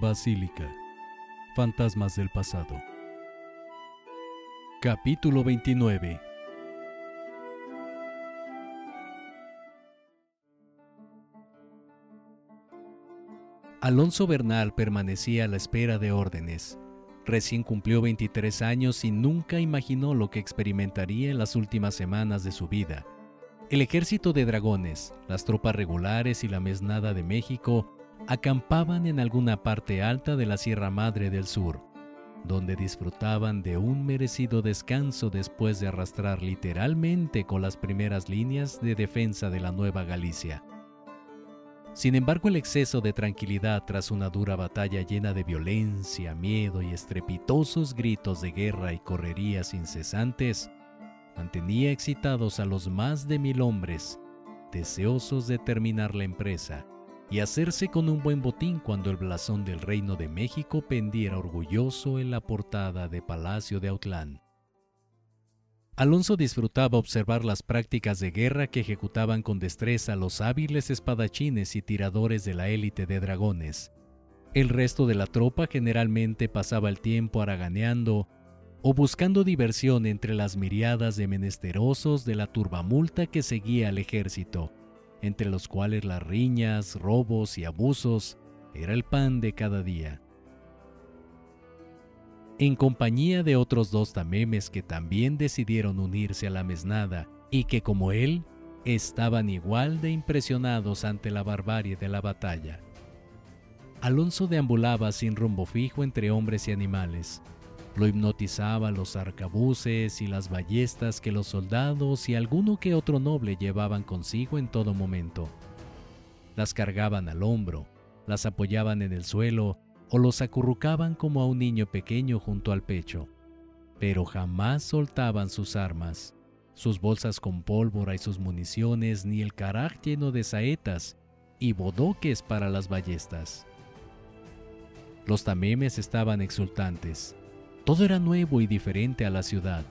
Basílica. Fantasmas del pasado. Capítulo 29. Alonso Bernal permanecía a la espera de órdenes. Recién cumplió 23 años y nunca imaginó lo que experimentaría en las últimas semanas de su vida. El ejército de dragones, las tropas regulares y la mesnada de México acampaban en alguna parte alta de la Sierra Madre del Sur, donde disfrutaban de un merecido descanso después de arrastrar literalmente con las primeras líneas de defensa de la Nueva Galicia. Sin embargo, el exceso de tranquilidad tras una dura batalla llena de violencia, miedo y estrepitosos gritos de guerra y correrías incesantes mantenía excitados a los más de mil hombres, deseosos de terminar la empresa y hacerse con un buen botín cuando el blasón del Reino de México pendiera orgulloso en la portada de Palacio de Autlán. Alonso disfrutaba observar las prácticas de guerra que ejecutaban con destreza los hábiles espadachines y tiradores de la élite de dragones. El resto de la tropa generalmente pasaba el tiempo haraganeando o buscando diversión entre las miriadas de menesterosos de la turbamulta que seguía al ejército, entre los cuales las riñas, robos y abusos era el pan de cada día en compañía de otros dos tamemes que también decidieron unirse a la mesnada y que como él estaban igual de impresionados ante la barbarie de la batalla. Alonso deambulaba sin rumbo fijo entre hombres y animales. Lo hipnotizaba los arcabuces y las ballestas que los soldados y alguno que otro noble llevaban consigo en todo momento. Las cargaban al hombro, las apoyaban en el suelo o los acurrucaban como a un niño pequeño junto al pecho, pero jamás soltaban sus armas, sus bolsas con pólvora y sus municiones, ni el carac lleno de saetas y bodoques para las ballestas. Los tamemes estaban exultantes. Todo era nuevo y diferente a la ciudad.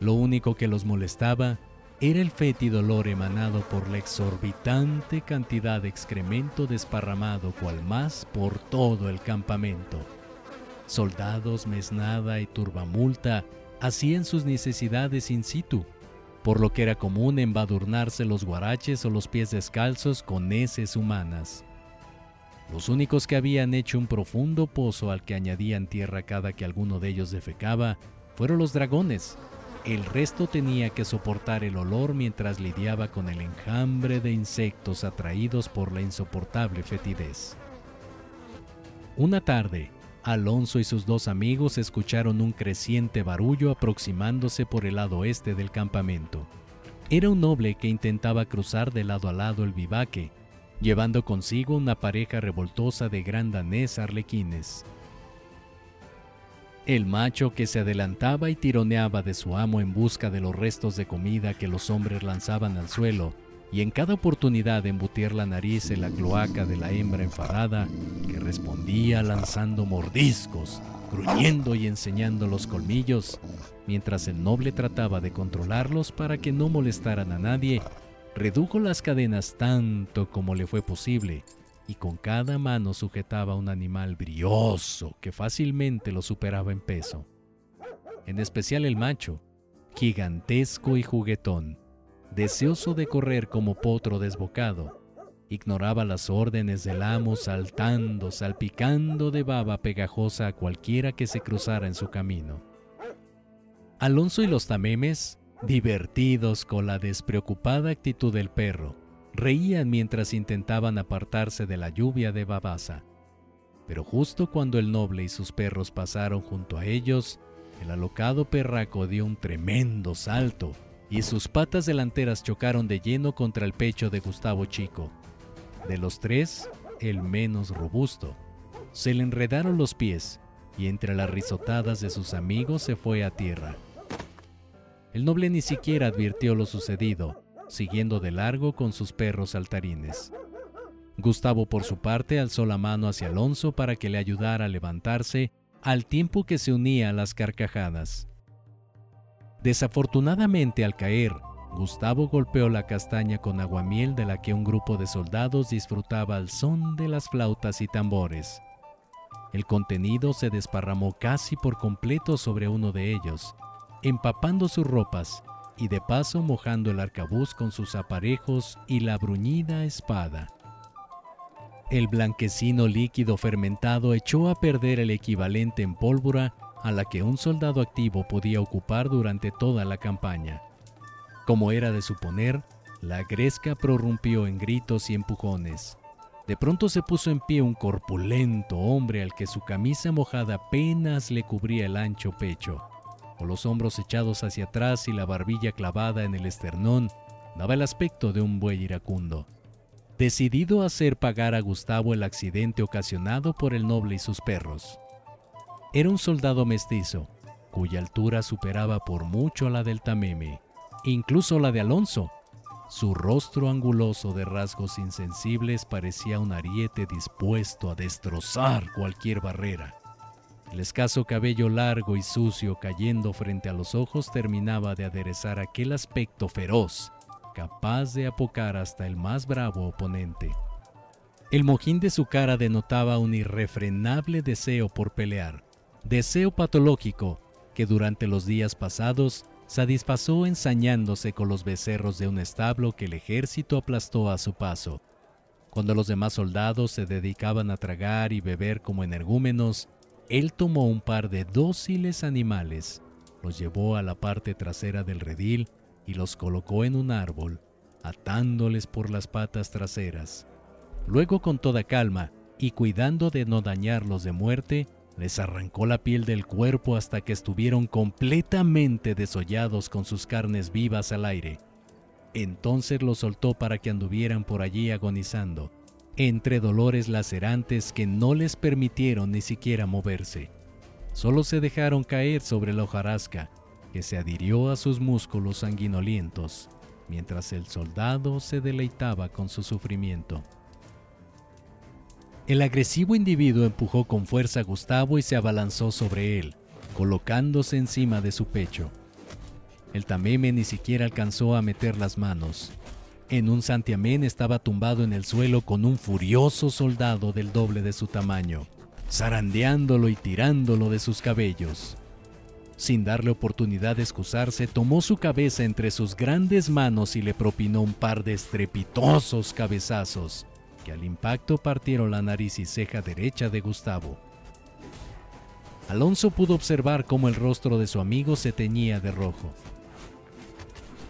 Lo único que los molestaba era el fétido olor emanado por la exorbitante cantidad de excremento desparramado cual más por todo el campamento. Soldados, mesnada y turbamulta hacían sus necesidades in situ, por lo que era común embadurnarse los guaraches o los pies descalzos con heces humanas. Los únicos que habían hecho un profundo pozo al que añadían tierra cada que alguno de ellos defecaba fueron los dragones, el resto tenía que soportar el olor mientras lidiaba con el enjambre de insectos atraídos por la insoportable fetidez. Una tarde, Alonso y sus dos amigos escucharon un creciente barullo aproximándose por el lado oeste del campamento. Era un noble que intentaba cruzar de lado a lado el vivaque, llevando consigo una pareja revoltosa de gran danés arlequines. El macho que se adelantaba y tironeaba de su amo en busca de los restos de comida que los hombres lanzaban al suelo, y en cada oportunidad embutir la nariz en la cloaca de la hembra enfadada, que respondía lanzando mordiscos, gruñendo y enseñando los colmillos, mientras el noble trataba de controlarlos para que no molestaran a nadie, redujo las cadenas tanto como le fue posible, y con cada mano sujetaba un animal brioso que fácilmente lo superaba en peso. En especial el macho, gigantesco y juguetón, deseoso de correr como potro desbocado, ignoraba las órdenes del amo saltando, salpicando de baba pegajosa a cualquiera que se cruzara en su camino. Alonso y los tamemes, divertidos con la despreocupada actitud del perro, reían mientras intentaban apartarse de la lluvia de babasa. Pero justo cuando el noble y sus perros pasaron junto a ellos, el alocado perraco dio un tremendo salto y sus patas delanteras chocaron de lleno contra el pecho de Gustavo Chico. De los tres, el menos robusto. Se le enredaron los pies y entre las risotadas de sus amigos se fue a tierra. El noble ni siquiera advirtió lo sucedido siguiendo de largo con sus perros saltarines. Gustavo por su parte alzó la mano hacia Alonso para que le ayudara a levantarse al tiempo que se unía a las carcajadas. Desafortunadamente al caer, Gustavo golpeó la castaña con aguamiel de la que un grupo de soldados disfrutaba al son de las flautas y tambores. El contenido se desparramó casi por completo sobre uno de ellos, empapando sus ropas y de paso mojando el arcabuz con sus aparejos y la bruñida espada. El blanquecino líquido fermentado echó a perder el equivalente en pólvora a la que un soldado activo podía ocupar durante toda la campaña. Como era de suponer, la gresca prorrumpió en gritos y empujones. De pronto se puso en pie un corpulento hombre al que su camisa mojada apenas le cubría el ancho pecho. Con los hombros echados hacia atrás y la barbilla clavada en el esternón, daba el aspecto de un buey iracundo. Decidido a hacer pagar a Gustavo el accidente ocasionado por el noble y sus perros. Era un soldado mestizo, cuya altura superaba por mucho la del Tameme, incluso la de Alonso, su rostro anguloso de rasgos insensibles parecía un ariete dispuesto a destrozar cualquier barrera. El escaso cabello largo y sucio cayendo frente a los ojos terminaba de aderezar aquel aspecto feroz, capaz de apocar hasta el más bravo oponente. El mojín de su cara denotaba un irrefrenable deseo por pelear, deseo patológico que durante los días pasados satisfazó ensañándose con los becerros de un establo que el ejército aplastó a su paso. Cuando los demás soldados se dedicaban a tragar y beber como energúmenos, él tomó un par de dóciles animales, los llevó a la parte trasera del redil y los colocó en un árbol, atándoles por las patas traseras. Luego con toda calma y cuidando de no dañarlos de muerte, les arrancó la piel del cuerpo hasta que estuvieron completamente desollados con sus carnes vivas al aire. Entonces los soltó para que anduvieran por allí agonizando, entre dolores lacerantes que no les permitieron ni siquiera moverse. Solo se dejaron caer sobre la hojarasca, que se adhirió a sus músculos sanguinolientos, mientras el soldado se deleitaba con su sufrimiento. El agresivo individuo empujó con fuerza a Gustavo y se abalanzó sobre él, colocándose encima de su pecho. El tameme ni siquiera alcanzó a meter las manos. En un santiamén estaba tumbado en el suelo con un furioso soldado del doble de su tamaño, zarandeándolo y tirándolo de sus cabellos. Sin darle oportunidad de excusarse, tomó su cabeza entre sus grandes manos y le propinó un par de estrepitosos cabezazos que al impacto partieron la nariz y ceja derecha de Gustavo. Alonso pudo observar cómo el rostro de su amigo se teñía de rojo.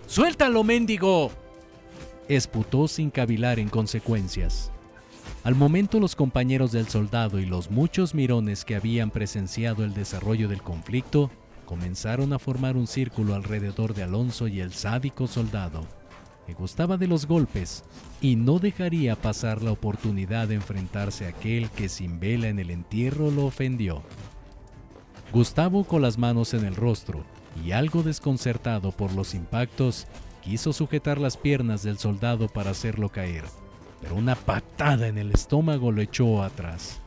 ¡Suéltalo, mendigo! Esputó sin cavilar en consecuencias. Al momento los compañeros del soldado y los muchos mirones que habían presenciado el desarrollo del conflicto comenzaron a formar un círculo alrededor de Alonso y el sádico soldado que gustaba de los golpes y no dejaría pasar la oportunidad de enfrentarse a aquel que sin vela en el entierro lo ofendió. Gustavo con las manos en el rostro y algo desconcertado por los impactos, quiso sujetar las piernas del soldado para hacerlo caer, pero una patada en el estómago lo echó atrás.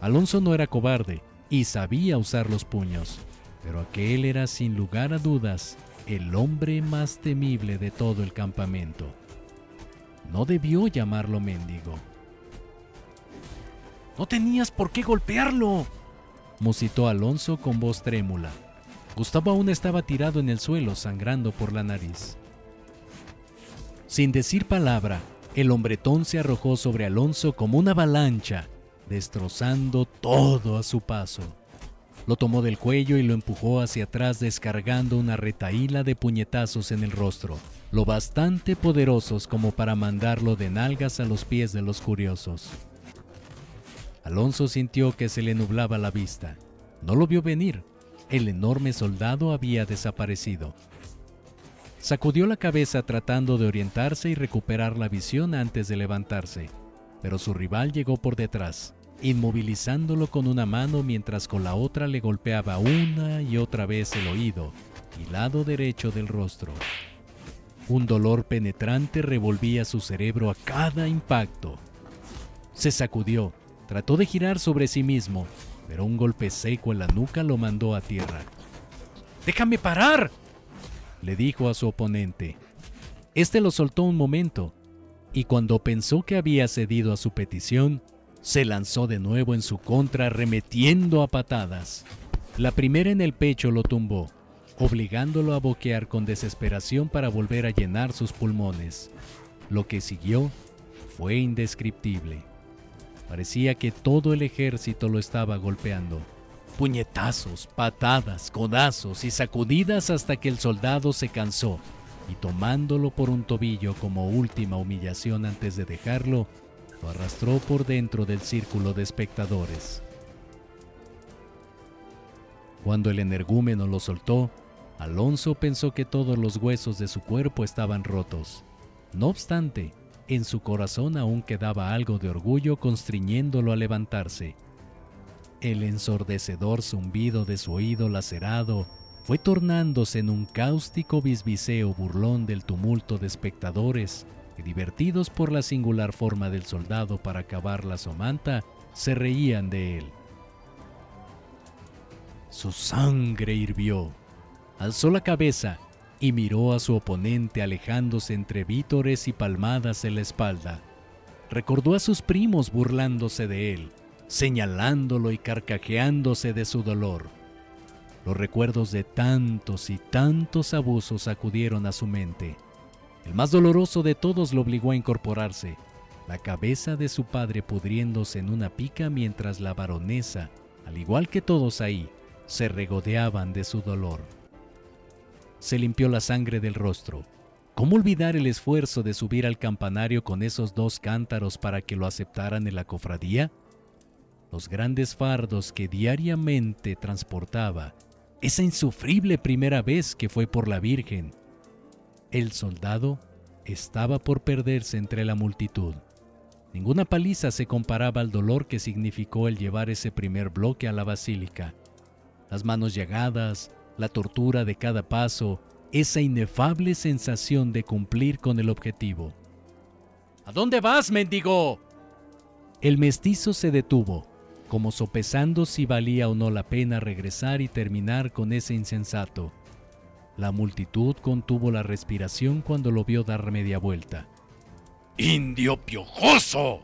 Alonso no era cobarde y sabía usar los puños, pero aquel era sin lugar a dudas el hombre más temible de todo el campamento. No debió llamarlo mendigo. No tenías por qué golpearlo, musitó Alonso con voz trémula. Gustavo aún estaba tirado en el suelo, sangrando por la nariz. Sin decir palabra, el hombretón se arrojó sobre Alonso como una avalancha, destrozando todo a su paso. Lo tomó del cuello y lo empujó hacia atrás descargando una retaíla de puñetazos en el rostro, lo bastante poderosos como para mandarlo de nalgas a los pies de los curiosos. Alonso sintió que se le nublaba la vista. No lo vio venir. El enorme soldado había desaparecido. Sacudió la cabeza tratando de orientarse y recuperar la visión antes de levantarse, pero su rival llegó por detrás inmovilizándolo con una mano mientras con la otra le golpeaba una y otra vez el oído y lado derecho del rostro. Un dolor penetrante revolvía su cerebro a cada impacto. Se sacudió, trató de girar sobre sí mismo, pero un golpe seco en la nuca lo mandó a tierra. ¡Déjame parar! le dijo a su oponente. Este lo soltó un momento, y cuando pensó que había cedido a su petición, se lanzó de nuevo en su contra remetiendo a patadas. La primera en el pecho lo tumbó, obligándolo a boquear con desesperación para volver a llenar sus pulmones. Lo que siguió fue indescriptible. Parecía que todo el ejército lo estaba golpeando. Puñetazos, patadas, codazos y sacudidas hasta que el soldado se cansó y tomándolo por un tobillo como última humillación antes de dejarlo, lo arrastró por dentro del círculo de espectadores. Cuando el energúmeno lo soltó, Alonso pensó que todos los huesos de su cuerpo estaban rotos. No obstante, en su corazón aún quedaba algo de orgullo constriñéndolo a levantarse. El ensordecedor zumbido de su oído lacerado fue tornándose en un cáustico bisbiseo burlón del tumulto de espectadores que, divertidos por la singular forma del soldado para acabar la somanta, se reían de él. Su sangre hirvió. Alzó la cabeza y miró a su oponente alejándose entre vítores y palmadas en la espalda. Recordó a sus primos burlándose de él, señalándolo y carcajeándose de su dolor. Los recuerdos de tantos y tantos abusos acudieron a su mente. El más doloroso de todos lo obligó a incorporarse, la cabeza de su padre pudriéndose en una pica mientras la baronesa, al igual que todos ahí, se regodeaban de su dolor. Se limpió la sangre del rostro. ¿Cómo olvidar el esfuerzo de subir al campanario con esos dos cántaros para que lo aceptaran en la cofradía? Los grandes fardos que diariamente transportaba, esa insufrible primera vez que fue por la Virgen. El soldado estaba por perderse entre la multitud. Ninguna paliza se comparaba al dolor que significó el llevar ese primer bloque a la basílica. Las manos llagadas, la tortura de cada paso, esa inefable sensación de cumplir con el objetivo. ¿A dónde vas, mendigo? El mestizo se detuvo, como sopesando si valía o no la pena regresar y terminar con ese insensato. La multitud contuvo la respiración cuando lo vio dar media vuelta. ¡Indio piojoso!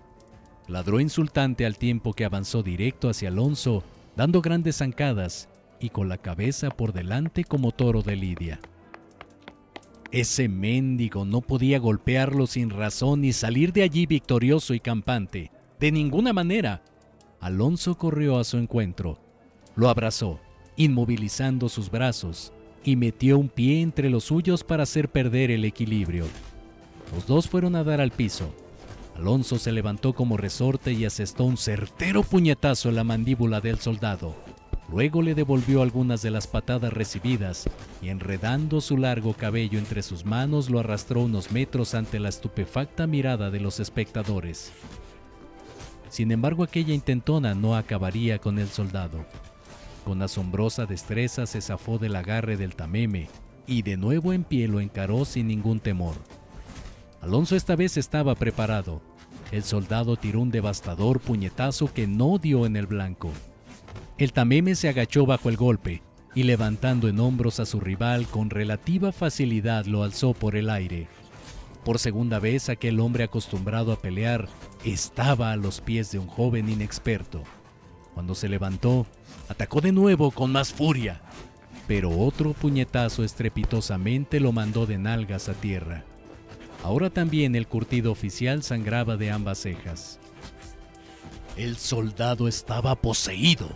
ladró insultante al tiempo que avanzó directo hacia Alonso, dando grandes zancadas y con la cabeza por delante como toro de lidia. Ese mendigo no podía golpearlo sin razón y salir de allí victorioso y campante. De ninguna manera. Alonso corrió a su encuentro, lo abrazó, inmovilizando sus brazos, y metió un pie entre los suyos para hacer perder el equilibrio. Los dos fueron a dar al piso. Alonso se levantó como resorte y asestó un certero puñetazo en la mandíbula del soldado. Luego le devolvió algunas de las patadas recibidas y enredando su largo cabello entre sus manos lo arrastró unos metros ante la estupefacta mirada de los espectadores. Sin embargo, aquella intentona no acabaría con el soldado. Con asombrosa destreza se zafó del agarre del tameme y de nuevo en pie lo encaró sin ningún temor. Alonso esta vez estaba preparado. El soldado tiró un devastador puñetazo que no dio en el blanco. El tameme se agachó bajo el golpe y levantando en hombros a su rival con relativa facilidad lo alzó por el aire. Por segunda vez aquel hombre acostumbrado a pelear estaba a los pies de un joven inexperto. Cuando se levantó, atacó de nuevo con más furia, pero otro puñetazo estrepitosamente lo mandó de nalgas a tierra. Ahora también el curtido oficial sangraba de ambas cejas. El soldado estaba poseído,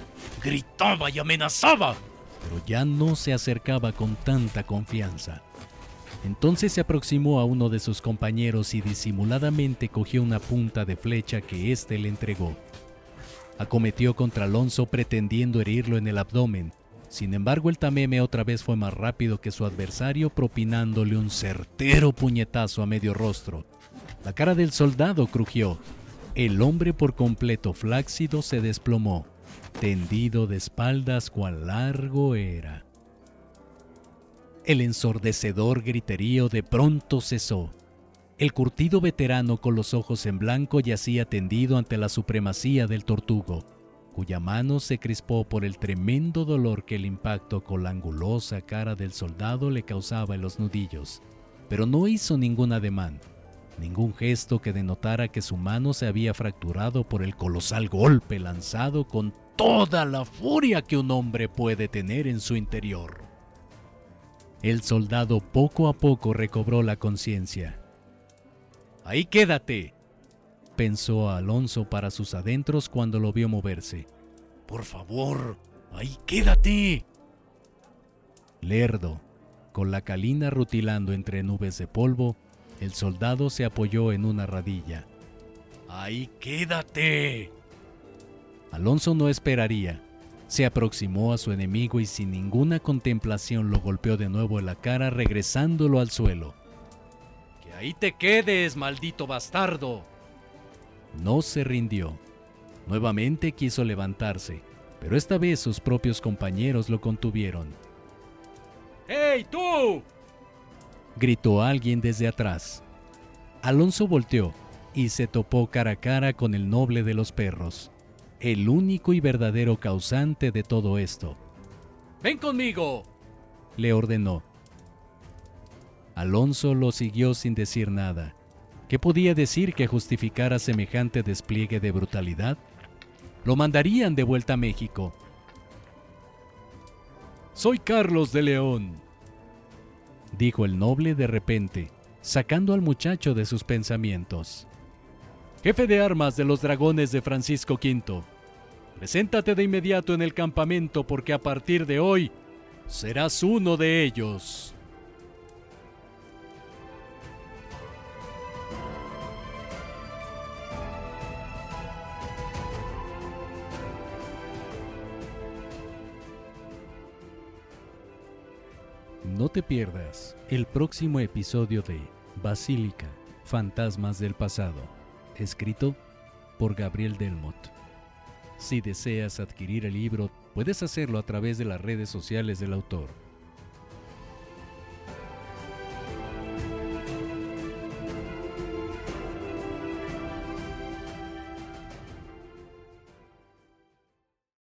gritaba y amenazaba, pero ya no se acercaba con tanta confianza. Entonces se aproximó a uno de sus compañeros y disimuladamente cogió una punta de flecha que éste le entregó. Acometió contra Alonso pretendiendo herirlo en el abdomen. Sin embargo, el tameme otra vez fue más rápido que su adversario, propinándole un certero puñetazo a medio rostro. La cara del soldado crujió el hombre por completo flácido se desplomó, tendido de espaldas cual largo era. El ensordecedor griterío de pronto cesó. El curtido veterano con los ojos en blanco yacía tendido ante la supremacía del tortugo, cuya mano se crispó por el tremendo dolor que el impacto con la angulosa cara del soldado le causaba en los nudillos, pero no hizo ningún ademán ningún gesto que denotara que su mano se había fracturado por el colosal golpe lanzado con toda la furia que un hombre puede tener en su interior. El soldado poco a poco recobró la conciencia. Ahí quédate, pensó Alonso para sus adentros cuando lo vio moverse. Por favor, ahí quédate. Lerdo, con la calina rutilando entre nubes de polvo, el soldado se apoyó en una radilla. ¡Ahí quédate! Alonso no esperaría. Se aproximó a su enemigo y sin ninguna contemplación lo golpeó de nuevo en la cara regresándolo al suelo. ¡Que ahí te quedes, maldito bastardo! No se rindió. Nuevamente quiso levantarse, pero esta vez sus propios compañeros lo contuvieron. ¡Hey, tú! Gritó alguien desde atrás. Alonso volteó y se topó cara a cara con el noble de los perros, el único y verdadero causante de todo esto. ¡Ven conmigo! le ordenó. Alonso lo siguió sin decir nada. ¿Qué podía decir que justificara semejante despliegue de brutalidad? Lo mandarían de vuelta a México. Soy Carlos de León, dijo el noble de repente, sacando al muchacho de sus pensamientos. Jefe de armas de los dragones de Francisco V, preséntate de inmediato en el campamento porque a partir de hoy serás uno de ellos. No te pierdas el próximo episodio de Basílica, Fantasmas del Pasado, escrito por Gabriel Delmot. Si deseas adquirir el libro, puedes hacerlo a través de las redes sociales del autor